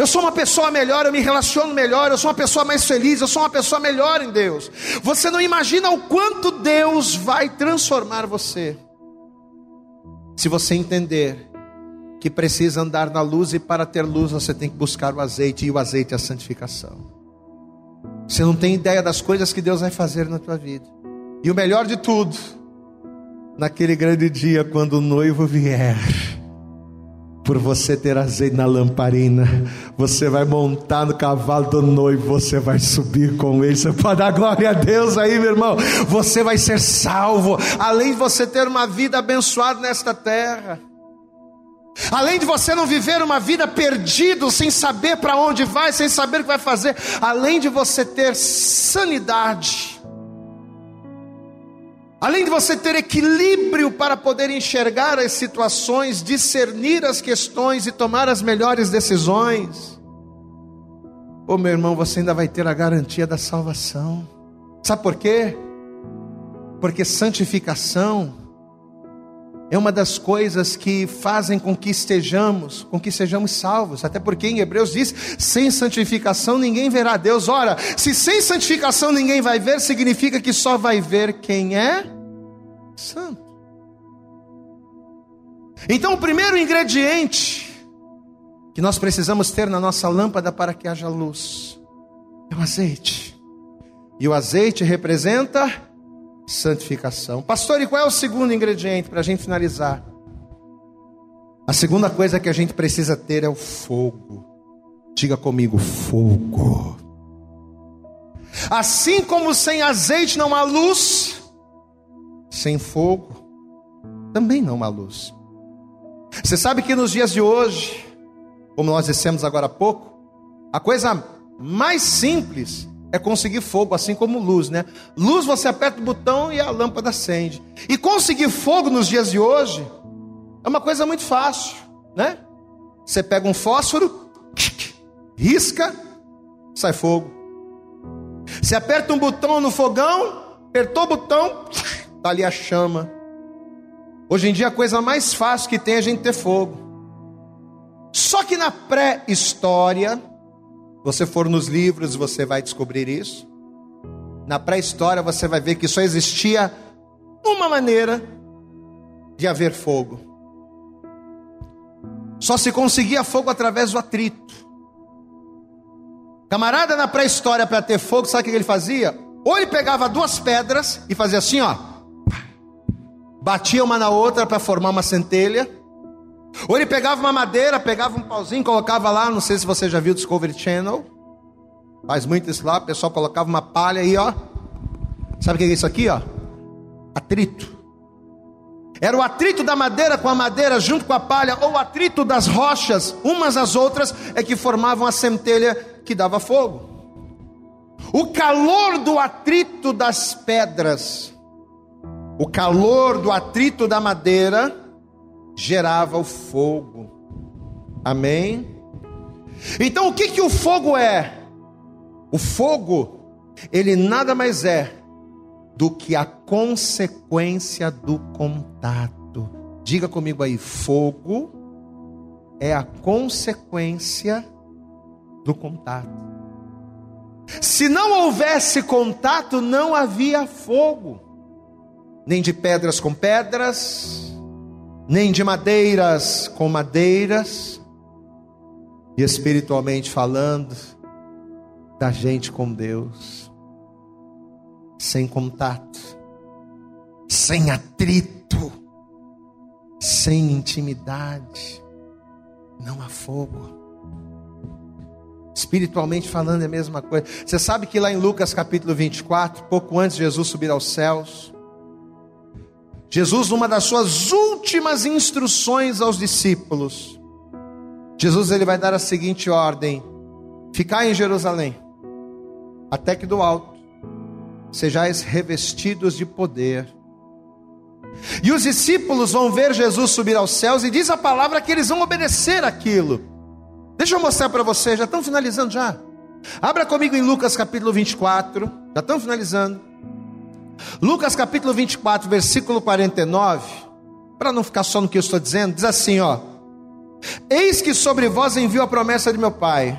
[SPEAKER 2] Eu sou uma pessoa melhor, eu me relaciono melhor, eu sou uma pessoa mais feliz, eu sou uma pessoa melhor em Deus. Você não imagina o quanto Deus vai transformar você. Se você entender que precisa andar na luz e para ter luz você tem que buscar o azeite e o azeite é a santificação. Você não tem ideia das coisas que Deus vai fazer na tua vida. E o melhor de tudo, naquele grande dia quando o noivo vier, por você ter azeite na lamparina, você vai montar no cavalo do noivo, você vai subir com ele. Você pode dar glória a Deus aí, meu irmão. Você vai ser salvo, além de você ter uma vida abençoada nesta terra. Além de você não viver uma vida perdido, sem saber para onde vai, sem saber o que vai fazer, além de você ter sanidade, além de você ter equilíbrio para poder enxergar as situações, discernir as questões e tomar as melhores decisões, ô meu irmão, você ainda vai ter a garantia da salvação. Sabe por quê? Porque santificação é uma das coisas que fazem com que estejamos, com que sejamos salvos. Até porque em Hebreus diz: sem santificação ninguém verá Deus. Ora, se sem santificação ninguém vai ver, significa que só vai ver quem é santo. Então, o primeiro ingrediente que nós precisamos ter na nossa lâmpada para que haja luz é o azeite. E o azeite representa santificação. Pastor, e qual é o segundo ingrediente para a gente finalizar? A segunda coisa que a gente precisa ter é o fogo. Diga comigo, fogo. Assim como sem azeite não há luz, sem fogo também não há luz. Você sabe que nos dias de hoje, como nós dissemos agora há pouco, a coisa mais simples é conseguir fogo, assim como luz, né? Luz você aperta o botão e a lâmpada acende. E conseguir fogo nos dias de hoje é uma coisa muito fácil, né? Você pega um fósforo, risca, sai fogo. Você aperta um botão no fogão, apertou o botão, tá ali a chama. Hoje em dia a coisa mais fácil que tem é a gente ter fogo. Só que na pré-história, você for nos livros, você vai descobrir isso. Na pré-história, você vai ver que só existia uma maneira de haver fogo. Só se conseguia fogo através do atrito. Camarada na pré-história para ter fogo, sabe o que ele fazia? Ou ele pegava duas pedras e fazia assim, ó. Batia uma na outra para formar uma centelha. Ou ele pegava uma madeira, pegava um pauzinho, colocava lá, não sei se você já viu o Discovery Channel. Faz muito isso lá, o pessoal colocava uma palha aí, ó. Sabe o que é isso aqui, ó? Atrito. Era o atrito da madeira com a madeira junto com a palha, ou o atrito das rochas, umas às outras, é que formavam a centelha que dava fogo. O calor do atrito das pedras, o calor do atrito da madeira, gerava o fogo. Amém? Então o que, que o fogo é? O fogo, ele nada mais é do que a consequência do contato. Diga comigo aí, fogo é a consequência do contato. Se não houvesse contato, não havia fogo, nem de pedras com pedras, nem de madeiras com madeiras, e espiritualmente falando, da gente com Deus. sem contato, sem atrito, sem intimidade, não há fogo. Espiritualmente falando é a mesma coisa. Você sabe que lá em Lucas capítulo 24, pouco antes de Jesus subir aos céus, Jesus, numa das suas últimas instruções aos discípulos, Jesus ele vai dar a seguinte ordem: Ficai em Jerusalém, até que do alto sejais revestidos de poder. E os discípulos vão ver Jesus subir aos céus e diz a palavra que eles vão obedecer aquilo. Deixa eu mostrar para você, já estão finalizando já. Abra comigo em Lucas capítulo 24, já estão finalizando. Lucas capítulo 24, versículo 49, para não ficar só no que eu estou dizendo, diz assim, ó: Eis que sobre vós envio a promessa de meu Pai.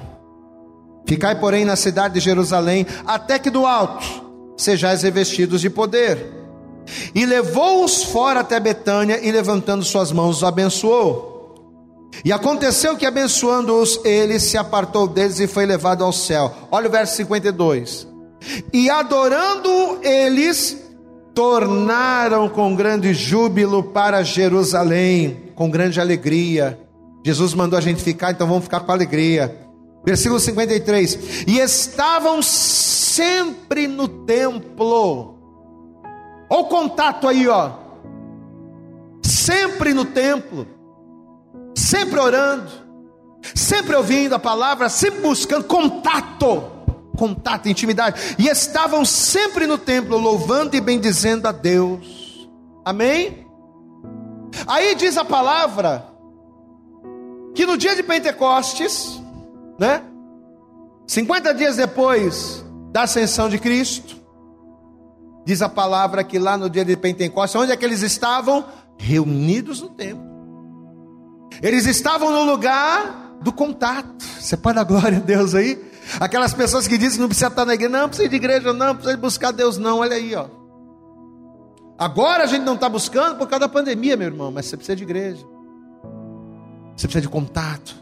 [SPEAKER 2] Ficai, porém, na cidade de Jerusalém, até que do alto sejais revestidos de poder. E levou-os fora até Betânia e levantando suas mãos os abençoou. E aconteceu que abençoando-os, ele se apartou deles e foi levado ao céu. Olha o verso 52. E adorando eles, tornaram com grande júbilo para Jerusalém, com grande alegria. Jesus mandou a gente ficar, então vamos ficar com alegria. Versículo 53. E estavam sempre no templo. Olha o contato aí, ó. Sempre no templo. Sempre orando. Sempre ouvindo a palavra, sempre buscando contato. Contato, intimidade. E estavam sempre no templo, louvando e bendizendo a Deus. Amém? Aí diz a palavra que no dia de Pentecostes, né? 50 dias depois da ascensão de Cristo, diz a palavra que lá no dia de Pentecostes, onde é que eles estavam? Reunidos no templo. Eles estavam no lugar do contato. Você pode dar glória a Deus aí? Aquelas pessoas que dizem que não precisa estar na igreja, não precisa de igreja, não precisa buscar Deus, não. Olha aí, ó. Agora a gente não está buscando por causa da pandemia, meu irmão, mas você precisa de igreja. Você precisa de contato.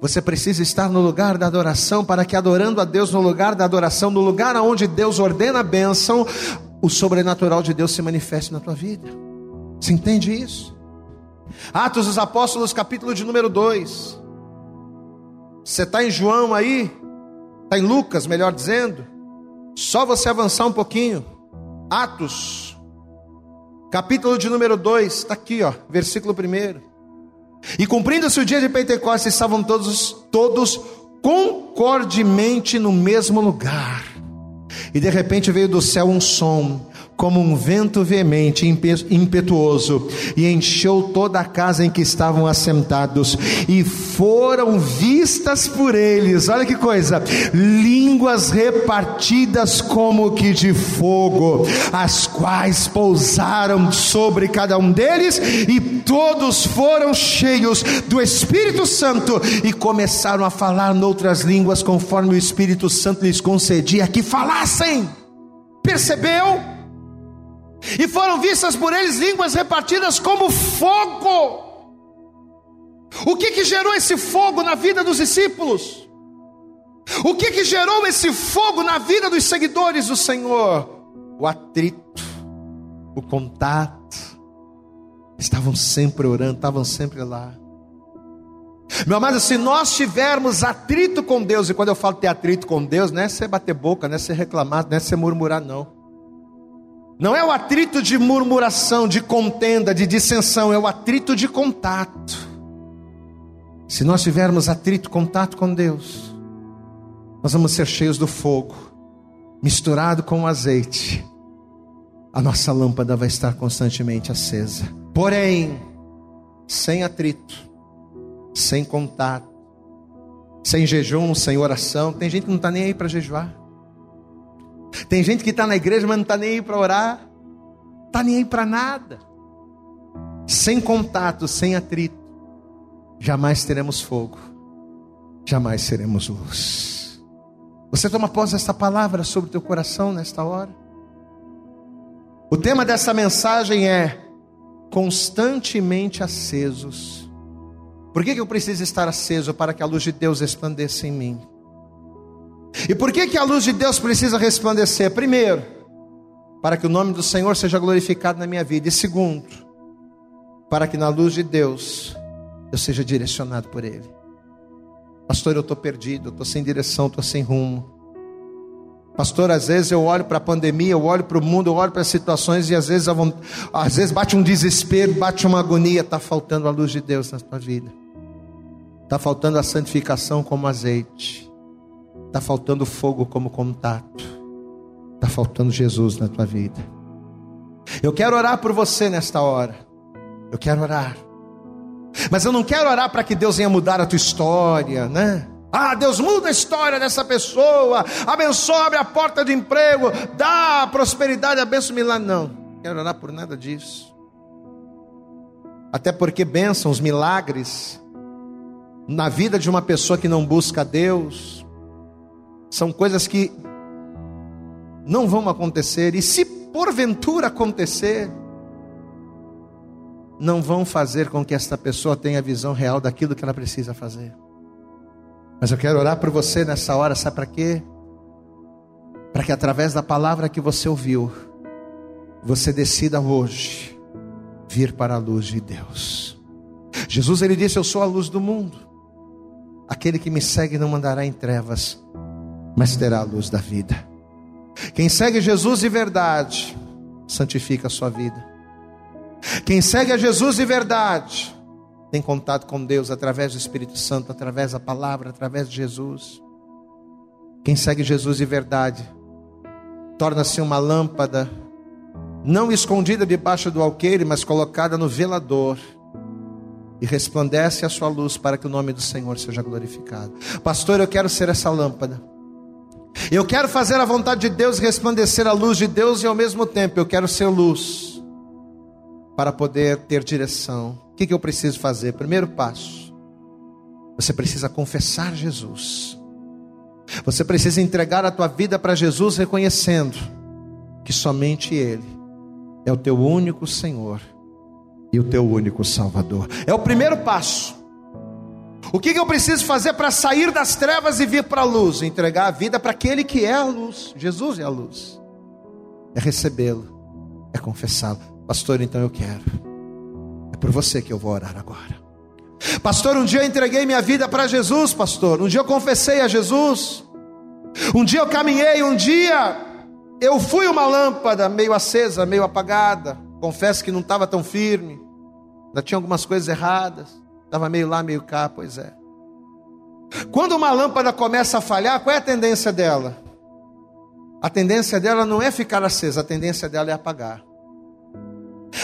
[SPEAKER 2] Você precisa estar no lugar da adoração, para que adorando a Deus no lugar da adoração, no lugar onde Deus ordena a bênção, o sobrenatural de Deus se manifeste na tua vida. Você entende isso? Atos dos Apóstolos, capítulo de número 2. Você está em João aí? Está em Lucas, melhor dizendo? Só você avançar um pouquinho. Atos, capítulo de número 2, está aqui, ó, versículo 1. E cumprindo-se o dia de Pentecostes, estavam todos, todos concordemente no mesmo lugar. E de repente veio do céu um som, como um vento veemente, impetuoso, e encheu toda a casa em que estavam assentados, e foram vistas por eles, olha que coisa, línguas repartidas como que de fogo, as quais pousaram sobre cada um deles, e todos foram cheios do Espírito Santo, e começaram a falar noutras línguas, conforme o Espírito Santo lhes concedia que falassem. Percebeu? E foram vistas por eles línguas repartidas como fogo. O que que gerou esse fogo na vida dos discípulos? O que que gerou esse fogo na vida dos seguidores do Senhor? O atrito, o contato. Estavam sempre orando, estavam sempre lá. Meu amado, se nós tivermos atrito com Deus, e quando eu falo ter atrito com Deus, não é você bater boca, não é você reclamar, não é você murmurar, não. Não é o atrito de murmuração, de contenda, de dissensão, é o atrito de contato. Se nós tivermos atrito, contato com Deus, nós vamos ser cheios do fogo, misturado com o azeite. A nossa lâmpada vai estar constantemente acesa. Porém, sem atrito, sem contato, sem jejum, sem oração. Tem gente que não está nem aí para jejuar. Tem gente que está na igreja, mas não está nem aí para orar, está nem aí para nada. Sem contato, sem atrito, jamais teremos fogo, jamais seremos luz. Você toma posse desta palavra sobre o teu coração nesta hora? O tema dessa mensagem é constantemente acesos. Por que, que eu preciso estar aceso para que a luz de Deus resplandeça em mim? E por que, que a luz de Deus precisa resplandecer? Primeiro, para que o nome do Senhor seja glorificado na minha vida. E segundo, para que na luz de Deus eu seja direcionado por Ele. Pastor, eu estou perdido, eu estou sem direção, estou sem rumo. Pastor, às vezes eu olho para a pandemia, eu olho para o mundo, eu olho para as situações e às vezes, às vezes bate um desespero, bate uma agonia. Está faltando a luz de Deus na tua vida. Está faltando a santificação como azeite. Está faltando fogo como contato. Está faltando Jesus na tua vida. Eu quero orar por você nesta hora. Eu quero orar. Mas eu não quero orar para que Deus venha mudar a tua história, né? Ah, Deus muda a história dessa pessoa, abençoa, abre a porta de emprego, dá prosperidade, abençoa milagre. Não, não quero orar por nada disso. Até porque bênçãos, milagres, na vida de uma pessoa que não busca Deus, são coisas que não vão acontecer, e se porventura acontecer, não vão fazer com que esta pessoa tenha a visão real daquilo que ela precisa fazer. Mas eu quero orar por você nessa hora, sabe para quê? Para que através da palavra que você ouviu, você decida hoje vir para a luz de Deus. Jesus ele disse: Eu sou a luz do mundo. Aquele que me segue não andará em trevas, mas terá a luz da vida. Quem segue Jesus de verdade, santifica a sua vida. Quem segue a Jesus de verdade, tem contato com Deus através do Espírito Santo, através da palavra, através de Jesus. Quem segue Jesus de verdade, torna-se uma lâmpada, não escondida debaixo do alqueire, mas colocada no velador, e resplandece a sua luz para que o nome do Senhor seja glorificado. Pastor, eu quero ser essa lâmpada. Eu quero fazer a vontade de Deus, resplandecer a luz de Deus e ao mesmo tempo eu quero ser luz para poder ter direção. O que, que eu preciso fazer? Primeiro passo: você precisa confessar Jesus. Você precisa entregar a tua vida para Jesus, reconhecendo que somente Ele é o teu único Senhor e o teu único Salvador. É o primeiro passo. O que, que eu preciso fazer para sair das trevas e vir para a luz? Entregar a vida para aquele que é a luz. Jesus é a luz. É recebê-lo, é confessá-lo. Pastor, então eu quero. É por você que eu vou orar agora. Pastor, um dia eu entreguei minha vida para Jesus, pastor. Um dia eu confessei a Jesus. Um dia eu caminhei, um dia eu fui uma lâmpada meio acesa, meio apagada. Confesso que não estava tão firme. Ainda tinha algumas coisas erradas. Estava meio lá, meio cá, pois é. Quando uma lâmpada começa a falhar, qual é a tendência dela? A tendência dela não é ficar acesa, a tendência dela é apagar.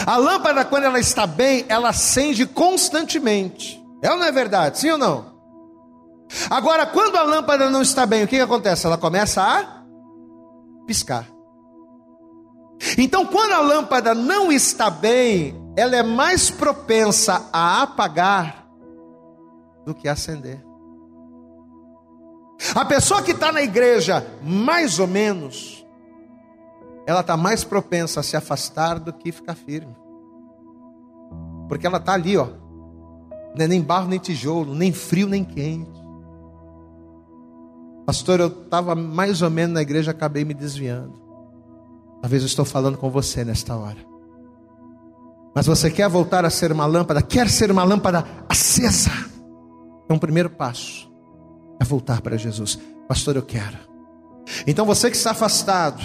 [SPEAKER 2] A lâmpada, quando ela está bem, ela acende constantemente. É ou não é verdade? Sim ou não? Agora, quando a lâmpada não está bem, o que, que acontece? Ela começa a piscar. Então, quando a lâmpada não está bem, ela é mais propensa a apagar do que a acender. A pessoa que está na igreja, mais ou menos, ela está mais propensa a se afastar do que ficar firme. Porque ela está ali, ó. É nem barro, nem tijolo, nem frio, nem quente. Pastor, eu estava mais ou menos na igreja, acabei me desviando. Talvez eu estou falando com você nesta hora. Mas você quer voltar a ser uma lâmpada, quer ser uma lâmpada acesa. Então, o primeiro passo é voltar para Jesus. Pastor, eu quero. Então, você que está afastado,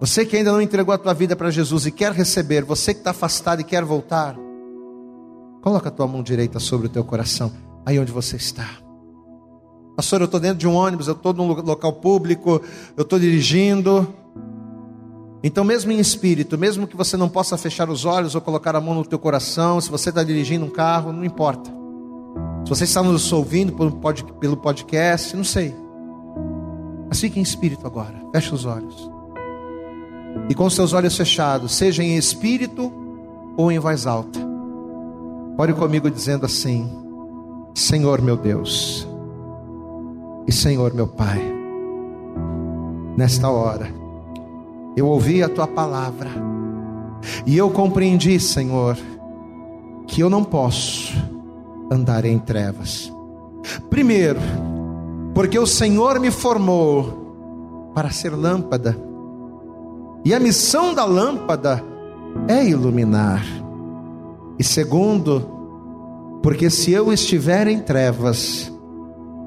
[SPEAKER 2] você que ainda não entregou a tua vida para Jesus e quer receber, você que está afastado e quer voltar, coloca a tua mão direita sobre o teu coração, aí onde você está. Pastor, eu estou dentro de um ônibus, eu estou num local público, eu estou dirigindo, então, mesmo em espírito, mesmo que você não possa fechar os olhos ou colocar a mão no teu coração, se você está dirigindo um carro, não importa. Se você está nos ouvindo pelo podcast, não sei. Mas fique em espírito agora. Feche os olhos. E com seus olhos fechados, seja em espírito ou em voz alta. Ore comigo dizendo assim: Senhor meu Deus e Senhor meu Pai, nesta hora eu ouvi a tua palavra e eu compreendi, Senhor, que eu não posso andar em trevas. Primeiro, porque o Senhor me formou para ser lâmpada E a missão da lâmpada é iluminar. E segundo, porque se eu estiver em trevas,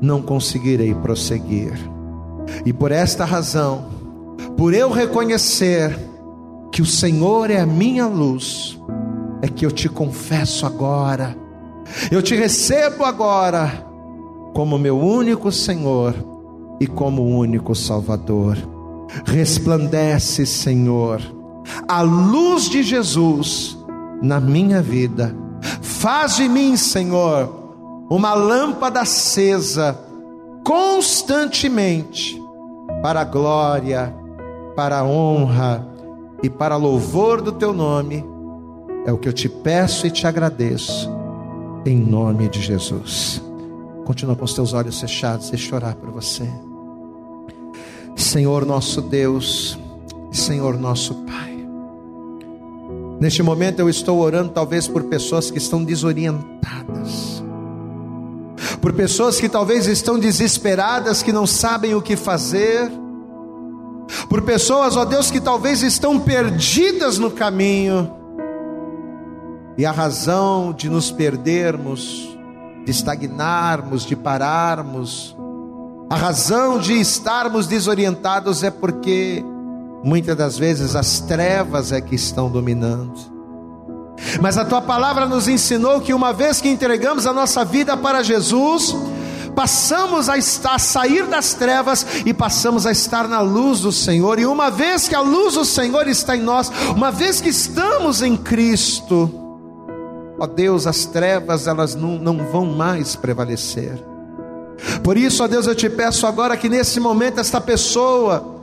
[SPEAKER 2] não conseguirei prosseguir. E por esta razão, por eu reconhecer que o Senhor é a minha luz, é que eu te confesso agora, eu te recebo agora como meu único Senhor e como único Salvador. Resplandece, Senhor, a luz de Jesus na minha vida. Faz de mim, Senhor, uma lâmpada acesa constantemente para a glória, para a honra e para louvor do teu nome. É o que eu te peço e te agradeço, em nome de Jesus. Continua com os teus olhos fechados, deixa eu orar por você. Senhor nosso Deus, Senhor nosso Pai. Neste momento eu estou orando talvez por pessoas que estão desorientadas. Por pessoas que talvez estão desesperadas, que não sabem o que fazer. Por pessoas, ó Deus, que talvez estão perdidas no caminho. E a razão de nos perdermos de estagnarmos, de pararmos. A razão de estarmos desorientados é porque muitas das vezes as trevas é que estão dominando. Mas a tua palavra nos ensinou que uma vez que entregamos a nossa vida para Jesus, passamos a estar a sair das trevas e passamos a estar na luz do Senhor. E uma vez que a luz do Senhor está em nós, uma vez que estamos em Cristo, Ó Deus, as trevas elas não, não vão mais prevalecer. Por isso, ó Deus, eu te peço agora que nesse momento esta pessoa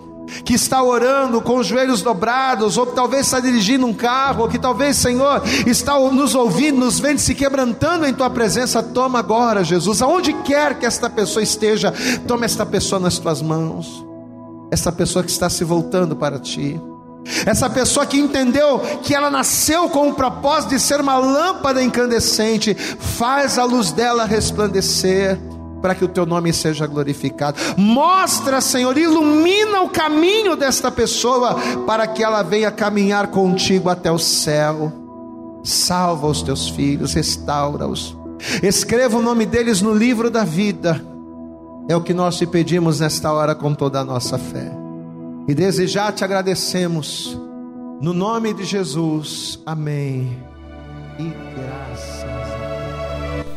[SPEAKER 2] que está orando com os joelhos dobrados, ou que talvez está dirigindo um carro, ou que talvez, Senhor, está nos ouvindo, nos vendo, se quebrantando em tua presença, toma agora, Jesus, aonde quer que esta pessoa esteja, toma esta pessoa nas tuas mãos, esta pessoa que está se voltando para ti. Essa pessoa que entendeu que ela nasceu com o propósito de ser uma lâmpada incandescente, faz a luz dela resplandecer, para que o teu nome seja glorificado. Mostra, Senhor, ilumina o caminho desta pessoa, para que ela venha caminhar contigo até o céu. Salva os teus filhos, restaura-os. Escreva o nome deles no livro da vida. É o que nós te pedimos nesta hora com toda a nossa fé. E desde já te agradecemos, no nome de Jesus, amém. E graças a Deus.